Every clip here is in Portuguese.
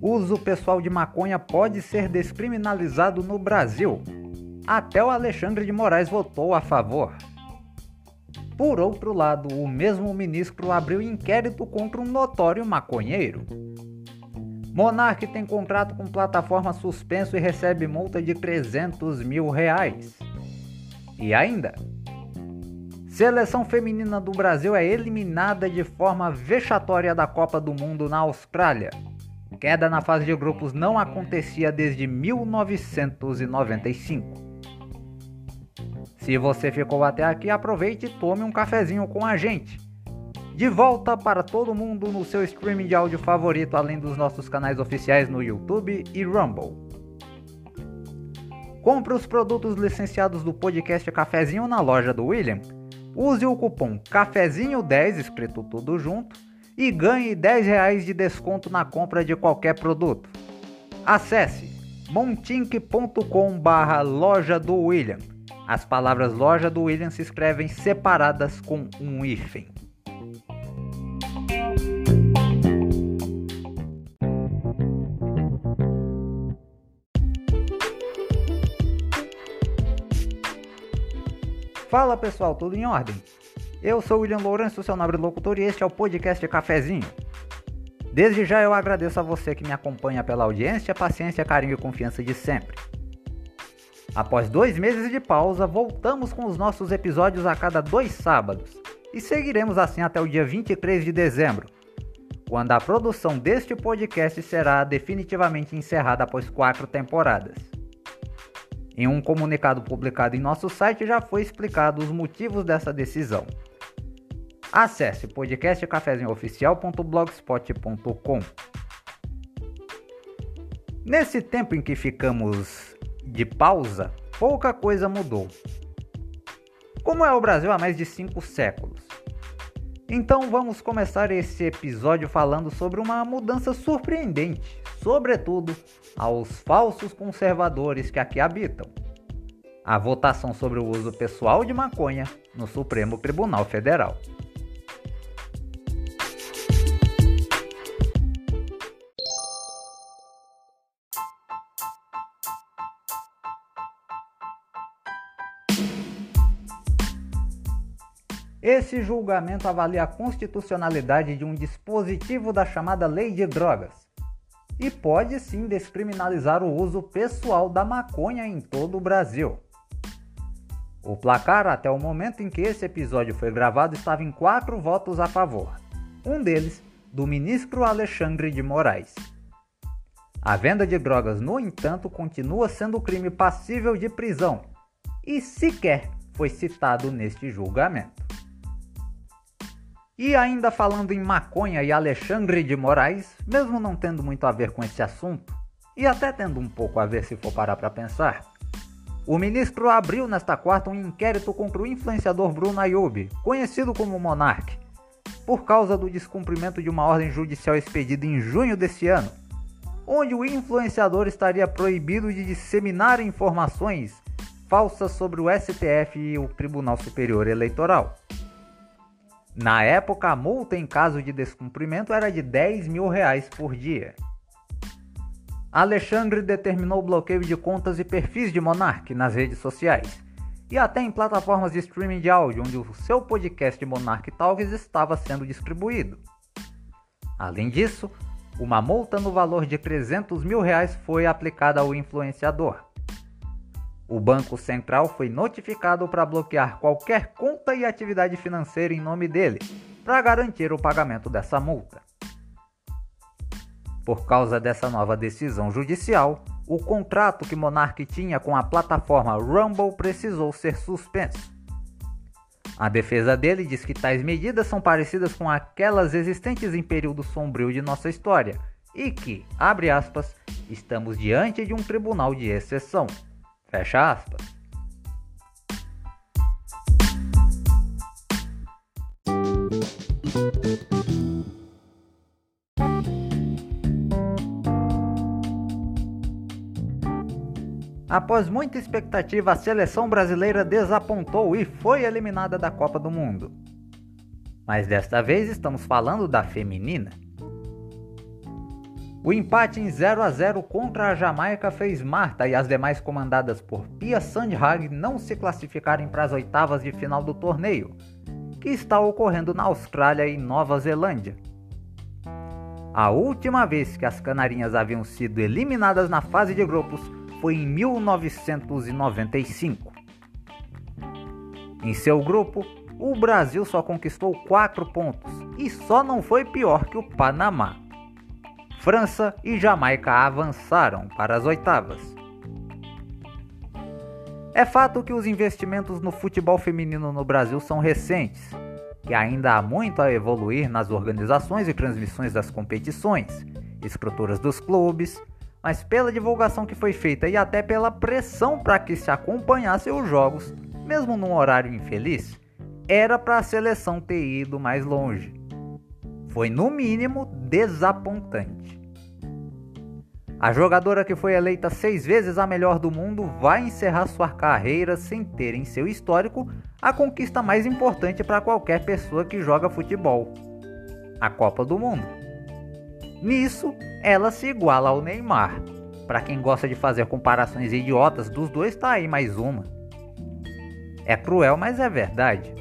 Uso pessoal de maconha pode ser descriminalizado no Brasil. Até o Alexandre de Moraes votou a favor. Por outro lado, o mesmo ministro abriu inquérito contra um notório maconheiro. Monark tem contrato com plataforma suspenso e recebe multa de 300 mil reais. E ainda, seleção feminina do Brasil é eliminada de forma vexatória da Copa do Mundo na Austrália. Queda na fase de grupos não acontecia desde 1995. Se você ficou até aqui, aproveite e tome um cafezinho com a gente. De volta para todo mundo no seu streaming de áudio favorito, além dos nossos canais oficiais no YouTube e Rumble. Compre os produtos licenciados do podcast Cafezinho na loja do William. Use o cupom Cafezinho10, escrito tudo junto, e ganhe 10 reais de desconto na compra de qualquer produto. Acesse montink.com barra loja do William. As palavras loja do William se escrevem separadas com um hífen. Fala pessoal, tudo em ordem? Eu sou William Lourenço, seu nobre locutor, e este é o podcast Cafezinho. Desde já eu agradeço a você que me acompanha pela audiência, paciência, carinho e confiança de sempre. Após dois meses de pausa, voltamos com os nossos episódios a cada dois sábados e seguiremos assim até o dia 23 de dezembro, quando a produção deste podcast será definitivamente encerrada após quatro temporadas. Em um comunicado publicado em nosso site já foi explicado os motivos dessa decisão. Acesse podcastcafezinhooficial.blogspot.com. Nesse tempo em que ficamos de pausa, pouca coisa mudou. Como é o Brasil há mais de cinco séculos? Então vamos começar esse episódio falando sobre uma mudança surpreendente, sobretudo aos falsos conservadores que aqui habitam. A votação sobre o uso pessoal de maconha no Supremo Tribunal Federal. Esse julgamento avalia a constitucionalidade de um dispositivo da chamada Lei de Drogas e pode sim descriminalizar o uso pessoal da maconha em todo o Brasil. O placar até o momento em que esse episódio foi gravado estava em quatro votos a favor, um deles do ministro Alexandre de Moraes. A venda de drogas, no entanto, continua sendo crime passível de prisão e sequer foi citado neste julgamento. E ainda falando em maconha e Alexandre de Moraes, mesmo não tendo muito a ver com esse assunto, e até tendo um pouco a ver se for parar para pensar, o ministro abriu nesta quarta um inquérito contra o influenciador Bruno Ayub, conhecido como Monark, por causa do descumprimento de uma ordem judicial expedida em junho deste ano, onde o influenciador estaria proibido de disseminar informações falsas sobre o STF e o Tribunal Superior Eleitoral. Na época, a multa em caso de descumprimento era de 10 mil reais por dia. Alexandre determinou o bloqueio de contas e perfis de Monark nas redes sociais e até em plataformas de streaming de áudio onde o seu podcast Monark Talks estava sendo distribuído. Além disso, uma multa no valor de 300 mil reais foi aplicada ao influenciador. O Banco Central foi notificado para bloquear qualquer conta e atividade financeira em nome dele, para garantir o pagamento dessa multa. Por causa dessa nova decisão judicial, o contrato que Monark tinha com a plataforma Rumble precisou ser suspenso. A defesa dele diz que tais medidas são parecidas com aquelas existentes em período sombrio de nossa história e que, abre aspas, estamos diante de um tribunal de exceção. Fecha aspas. Após muita expectativa, a seleção brasileira desapontou e foi eliminada da Copa do Mundo. Mas desta vez estamos falando da feminina. O empate em 0 a 0 contra a Jamaica fez Marta e as demais comandadas por Pia Sandhag não se classificarem para as oitavas de final do torneio, que está ocorrendo na Austrália e Nova Zelândia. A última vez que as canarinhas haviam sido eliminadas na fase de grupos foi em 1995. Em seu grupo, o Brasil só conquistou 4 pontos e só não foi pior que o Panamá. França e Jamaica avançaram para as oitavas. É fato que os investimentos no futebol feminino no Brasil são recentes, que ainda há muito a evoluir nas organizações e transmissões das competições, estruturas dos clubes, mas pela divulgação que foi feita e até pela pressão para que se acompanhasse os jogos, mesmo num horário infeliz, era para a seleção ter ido mais longe. Foi no mínimo desapontante. A jogadora que foi eleita seis vezes a melhor do mundo vai encerrar sua carreira sem ter em seu histórico a conquista mais importante para qualquer pessoa que joga futebol: a Copa do Mundo. Nisso, ela se iguala ao Neymar. Para quem gosta de fazer comparações idiotas dos dois, tá aí mais uma. É cruel, mas é verdade.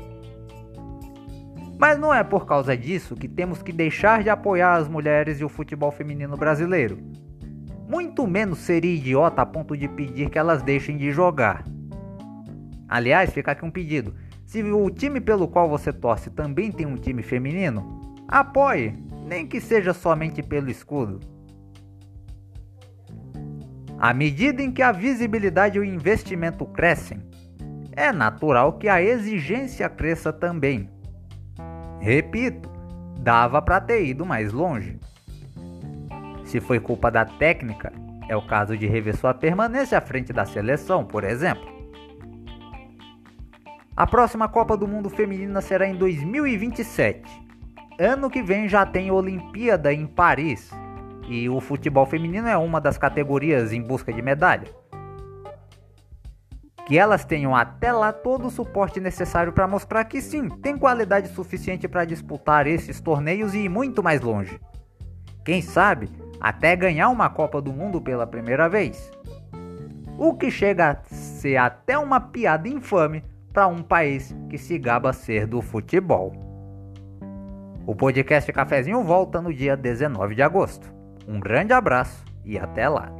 Mas não é por causa disso que temos que deixar de apoiar as mulheres e o futebol feminino brasileiro. Muito menos seria idiota a ponto de pedir que elas deixem de jogar. Aliás, fica aqui um pedido: se o time pelo qual você torce também tem um time feminino, apoie, nem que seja somente pelo escudo. À medida em que a visibilidade e o investimento crescem, é natural que a exigência cresça também. Repito, dava para ter ido mais longe. Se foi culpa da técnica, é o caso de rever sua permanência à frente da seleção, por exemplo. A próxima Copa do Mundo Feminina será em 2027. Ano que vem já tem Olimpíada em Paris. E o futebol feminino é uma das categorias em busca de medalha que elas tenham até lá todo o suporte necessário para mostrar que sim, tem qualidade suficiente para disputar esses torneios e ir muito mais longe. Quem sabe até ganhar uma Copa do Mundo pela primeira vez. O que chega a ser até uma piada infame para um país que se gaba ser do futebol. O podcast Cafezinho volta no dia 19 de agosto. Um grande abraço e até lá.